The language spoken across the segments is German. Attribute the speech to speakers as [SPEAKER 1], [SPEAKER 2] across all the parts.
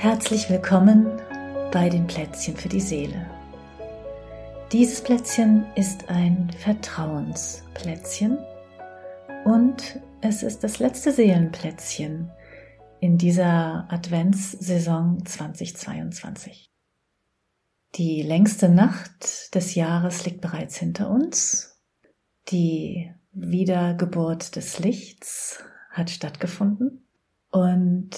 [SPEAKER 1] Herzlich willkommen bei den Plätzchen für die Seele. Dieses Plätzchen ist ein Vertrauensplätzchen und es ist das letzte Seelenplätzchen in dieser Adventssaison 2022. Die längste Nacht des Jahres liegt bereits hinter uns. Die Wiedergeburt des Lichts hat stattgefunden und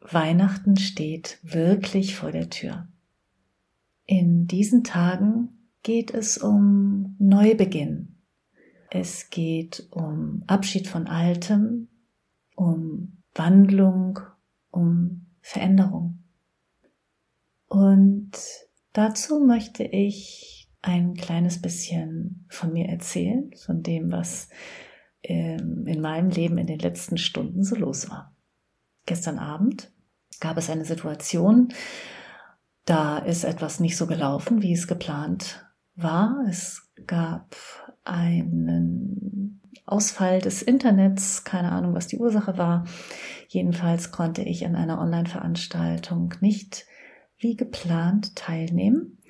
[SPEAKER 1] Weihnachten steht wirklich vor der Tür. In diesen Tagen geht es um Neubeginn. Es geht um Abschied von Altem, um Wandlung, um Veränderung. Und dazu möchte ich ein kleines bisschen von mir erzählen, von dem, was ähm, in meinem Leben in den letzten Stunden so los war. Gestern Abend gab es eine Situation, da ist etwas nicht so gelaufen, wie es geplant war. Es gab einen Ausfall des Internets, keine Ahnung, was die Ursache war. Jedenfalls konnte ich an einer Online-Veranstaltung nicht wie geplant teilnehmen.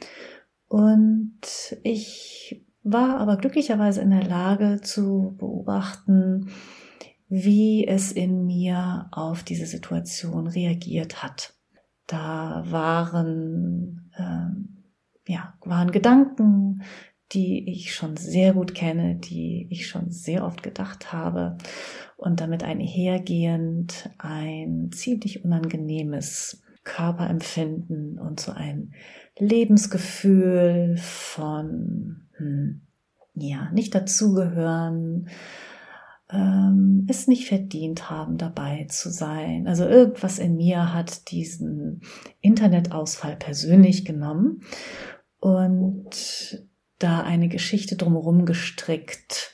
[SPEAKER 1] Und ich war aber glücklicherweise in der Lage zu beobachten, wie es in mir auf diese Situation reagiert hat. Da waren, ähm, ja, waren Gedanken, die ich schon sehr gut kenne, die ich schon sehr oft gedacht habe und damit einhergehend ein ziemlich unangenehmes Körperempfinden und so ein Lebensgefühl von, hm, ja, nicht dazugehören, ähm, es nicht verdient haben, dabei zu sein. Also irgendwas in mir hat diesen Internetausfall persönlich genommen und da eine Geschichte drumherum gestrickt,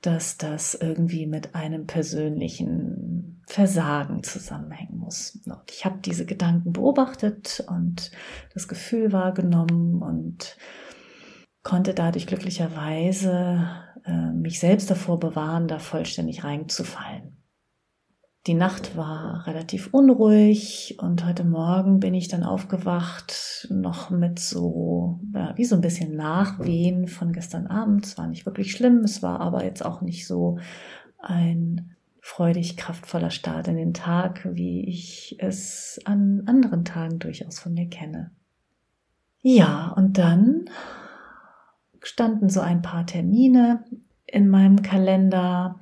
[SPEAKER 1] dass das irgendwie mit einem persönlichen Versagen zusammenhängen muss. Und ich habe diese Gedanken beobachtet und das Gefühl wahrgenommen und konnte dadurch glücklicherweise äh, mich selbst davor bewahren, da vollständig reinzufallen. Die Nacht war relativ unruhig und heute Morgen bin ich dann aufgewacht, noch mit so, ja, wie so ein bisschen Nachwehen von gestern Abend. Es war nicht wirklich schlimm, es war aber jetzt auch nicht so ein freudig kraftvoller Start in den Tag, wie ich es an anderen Tagen durchaus von mir kenne. Ja, und dann standen so ein paar Termine in meinem Kalender,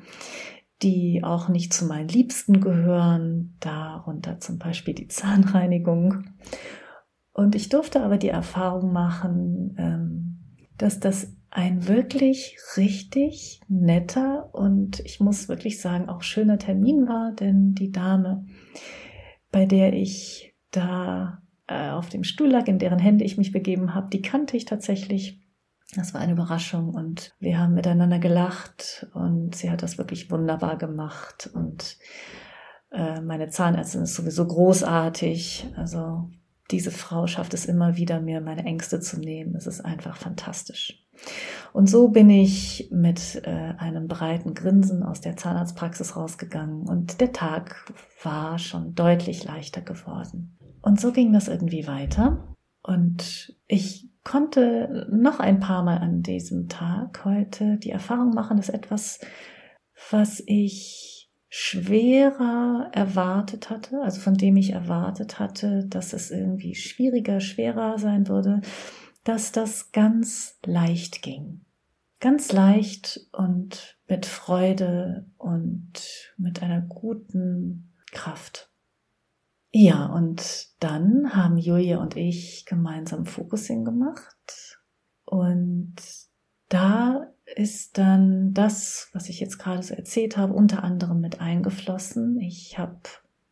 [SPEAKER 1] die auch nicht zu meinen Liebsten gehören, darunter zum Beispiel die Zahnreinigung. Und ich durfte aber die Erfahrung machen, ähm, dass das ein wirklich richtig netter und ich muss wirklich sagen auch schöner Termin war, denn die Dame, bei der ich da äh, auf dem Stuhl lag, in deren Hände ich mich begeben habe, die kannte ich tatsächlich das war eine Überraschung und wir haben miteinander gelacht und sie hat das wirklich wunderbar gemacht und äh, meine Zahnärztin ist sowieso großartig. Also diese Frau schafft es immer wieder, mir meine Ängste zu nehmen. Es ist einfach fantastisch. Und so bin ich mit äh, einem breiten Grinsen aus der Zahnarztpraxis rausgegangen und der Tag war schon deutlich leichter geworden. Und so ging das irgendwie weiter. Und ich konnte noch ein paar Mal an diesem Tag heute die Erfahrung machen, dass etwas, was ich schwerer erwartet hatte, also von dem ich erwartet hatte, dass es irgendwie schwieriger, schwerer sein würde, dass das ganz leicht ging. Ganz leicht und mit Freude und mit einer guten Kraft. Ja, und dann haben Julia und ich gemeinsam Focusing gemacht. Und da ist dann das, was ich jetzt gerade so erzählt habe, unter anderem mit eingeflossen. Ich habe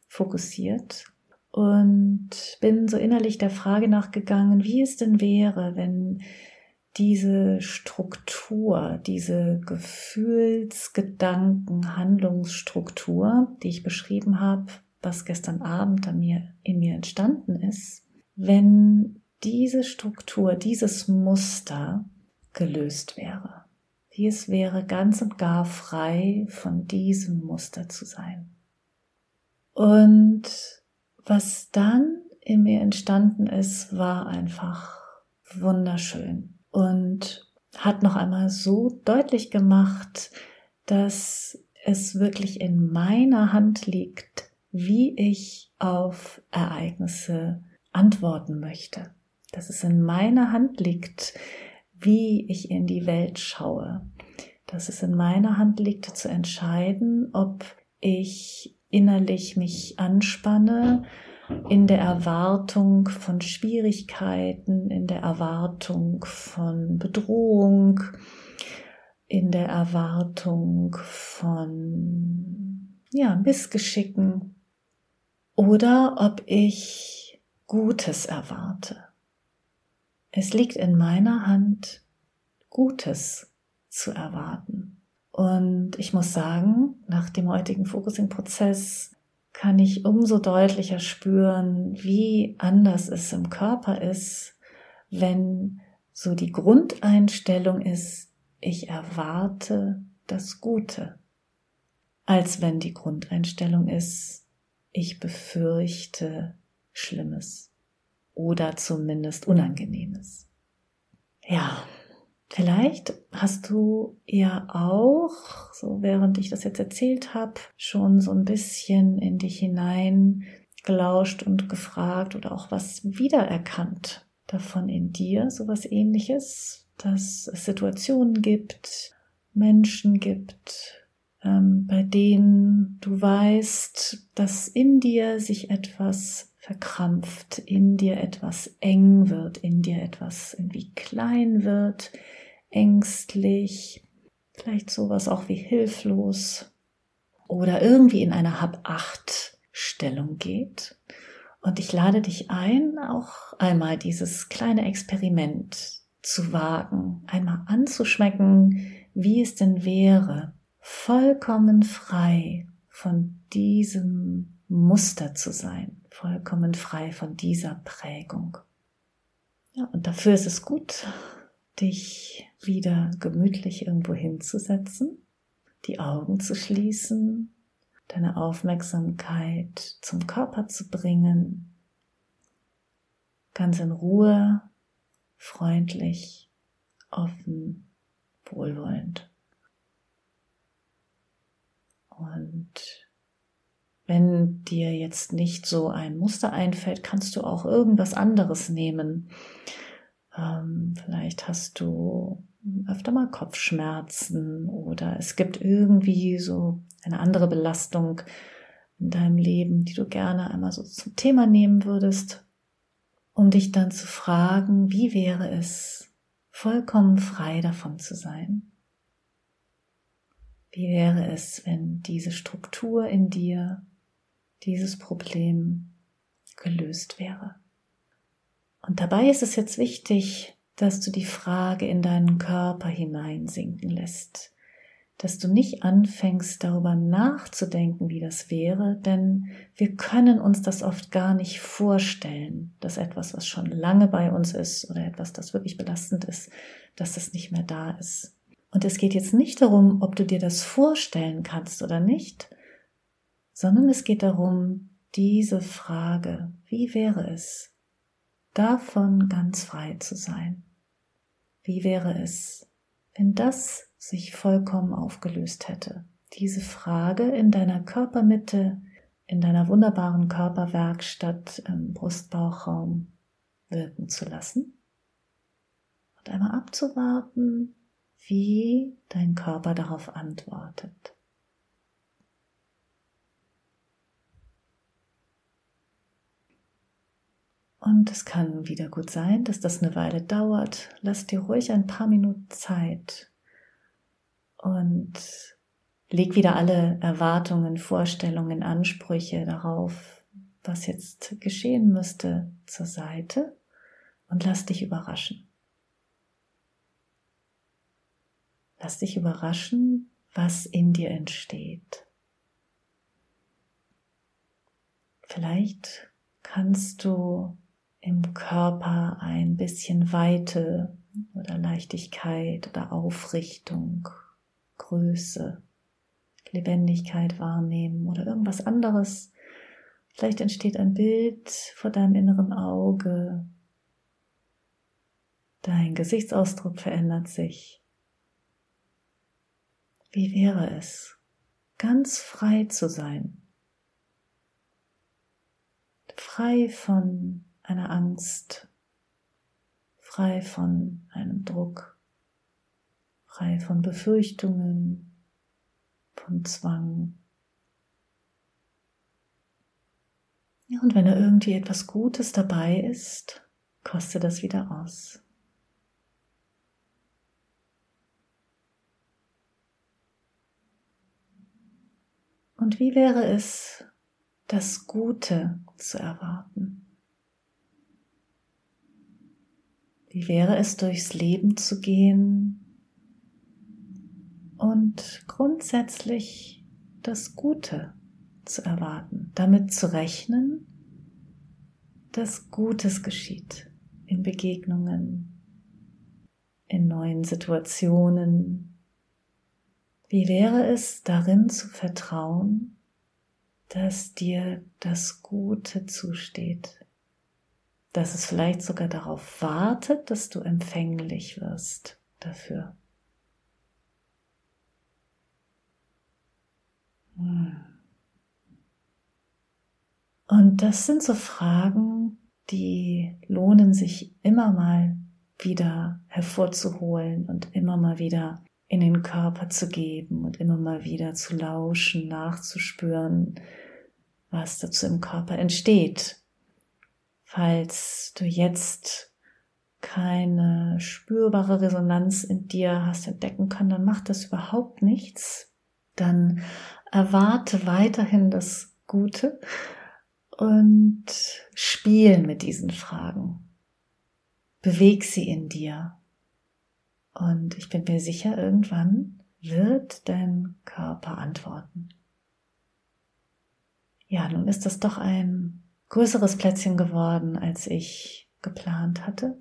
[SPEAKER 1] fokussiert und bin so innerlich der Frage nachgegangen, wie es denn wäre, wenn diese Struktur, diese Gefühls-, Gedanken-, Handlungsstruktur, die ich beschrieben habe, was gestern Abend an mir, in mir entstanden ist, wenn diese Struktur, dieses Muster gelöst wäre. Wie es wäre, ganz und gar frei von diesem Muster zu sein. Und was dann in mir entstanden ist, war einfach wunderschön und hat noch einmal so deutlich gemacht, dass es wirklich in meiner Hand liegt, wie ich auf Ereignisse antworten möchte. Dass es in meiner Hand liegt, wie ich in die Welt schaue. Dass es in meiner Hand liegt zu entscheiden, ob ich innerlich mich anspanne in der Erwartung von Schwierigkeiten, in der Erwartung von Bedrohung, in der Erwartung von ja, Missgeschicken oder ob ich Gutes erwarte. Es liegt in meiner Hand, Gutes zu erwarten. Und ich muss sagen, nach dem heutigen Focusing-Prozess kann ich umso deutlicher spüren, wie anders es im Körper ist, wenn so die Grundeinstellung ist, ich erwarte das Gute, als wenn die Grundeinstellung ist, ich befürchte Schlimmes oder zumindest Unangenehmes. Ja, vielleicht hast du ja auch, so während ich das jetzt erzählt habe, schon so ein bisschen in dich hinein gelauscht und gefragt oder auch was wiedererkannt davon in dir, sowas ähnliches, dass es Situationen gibt, Menschen gibt, bei denen du weißt, dass in dir sich etwas verkrampft, in dir etwas eng wird, in dir etwas irgendwie klein wird, ängstlich, vielleicht sowas auch wie hilflos oder irgendwie in eine Hab-Acht-Stellung geht. Und ich lade dich ein, auch einmal dieses kleine Experiment zu wagen, einmal anzuschmecken, wie es denn wäre, vollkommen frei von diesem Muster zu sein, vollkommen frei von dieser Prägung. Ja, und dafür ist es gut, dich wieder gemütlich irgendwo hinzusetzen, die Augen zu schließen, deine Aufmerksamkeit zum Körper zu bringen, ganz in Ruhe freundlich, offen, wohlwollend. Und wenn dir jetzt nicht so ein Muster einfällt, kannst du auch irgendwas anderes nehmen. Ähm, vielleicht hast du öfter mal Kopfschmerzen oder es gibt irgendwie so eine andere Belastung in deinem Leben, die du gerne einmal so zum Thema nehmen würdest um dich dann zu fragen, wie wäre es, vollkommen frei davon zu sein? Wie wäre es, wenn diese Struktur in dir, dieses Problem gelöst wäre? Und dabei ist es jetzt wichtig, dass du die Frage in deinen Körper hineinsinken lässt dass du nicht anfängst darüber nachzudenken, wie das wäre, denn wir können uns das oft gar nicht vorstellen, dass etwas, was schon lange bei uns ist oder etwas, das wirklich belastend ist, dass das nicht mehr da ist. Und es geht jetzt nicht darum, ob du dir das vorstellen kannst oder nicht, sondern es geht darum, diese Frage, wie wäre es, davon ganz frei zu sein? Wie wäre es, wenn das sich vollkommen aufgelöst hätte. Diese Frage in deiner Körpermitte, in deiner wunderbaren Körperwerkstatt im Brustbauchraum wirken zu lassen und einmal abzuwarten, wie dein Körper darauf antwortet. Und es kann wieder gut sein, dass das eine Weile dauert. Lass dir ruhig ein paar Minuten Zeit, und leg wieder alle Erwartungen, Vorstellungen, Ansprüche darauf, was jetzt geschehen müsste, zur Seite und lass dich überraschen. Lass dich überraschen, was in dir entsteht. Vielleicht kannst du im Körper ein bisschen Weite oder Leichtigkeit oder Aufrichtung Größe, Lebendigkeit wahrnehmen oder irgendwas anderes Vielleicht entsteht ein Bild vor deinem inneren Auge. Dein Gesichtsausdruck verändert sich. Wie wäre es, ganz frei zu sein? Frei von einer Angst, frei von einem Druck, frei von Befürchtungen, von Zwang. Ja, und wenn da irgendwie etwas Gutes dabei ist, koste das wieder aus. Und wie wäre es, das Gute zu erwarten? Wie wäre es, durchs Leben zu gehen und grundsätzlich das Gute zu erwarten, damit zu rechnen, dass Gutes geschieht in Begegnungen, in neuen Situationen. Wie wäre es darin zu vertrauen, dass dir das Gute zusteht, dass es vielleicht sogar darauf wartet, dass du empfänglich wirst dafür. Hm. Und das sind so Fragen, die lohnen sich immer mal wieder hervorzuholen und immer mal wieder in den Körper zu geben und immer mal wieder zu lauschen, nachzuspüren, was dazu im Körper entsteht. Falls du jetzt keine spürbare Resonanz in dir hast entdecken können, dann macht das überhaupt nichts. Dann erwarte weiterhin das Gute und spiel mit diesen Fragen. Beweg sie in dir. Und ich bin mir sicher, irgendwann wird dein Körper antworten. Ja, nun ist das doch ein größeres Plätzchen geworden, als ich geplant hatte.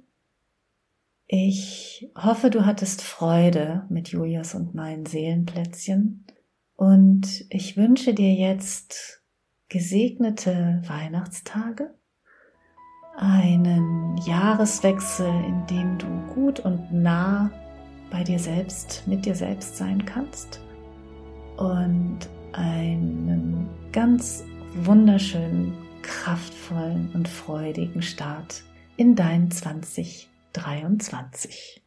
[SPEAKER 1] Ich hoffe, du hattest Freude mit Julias und meinen Seelenplätzchen und ich wünsche dir jetzt gesegnete Weihnachtstage, einen Jahreswechsel, in dem du gut und nah bei dir selbst, mit dir selbst sein kannst und einen ganz wunderschönen, kraftvollen und freudigen Start in dein 2023.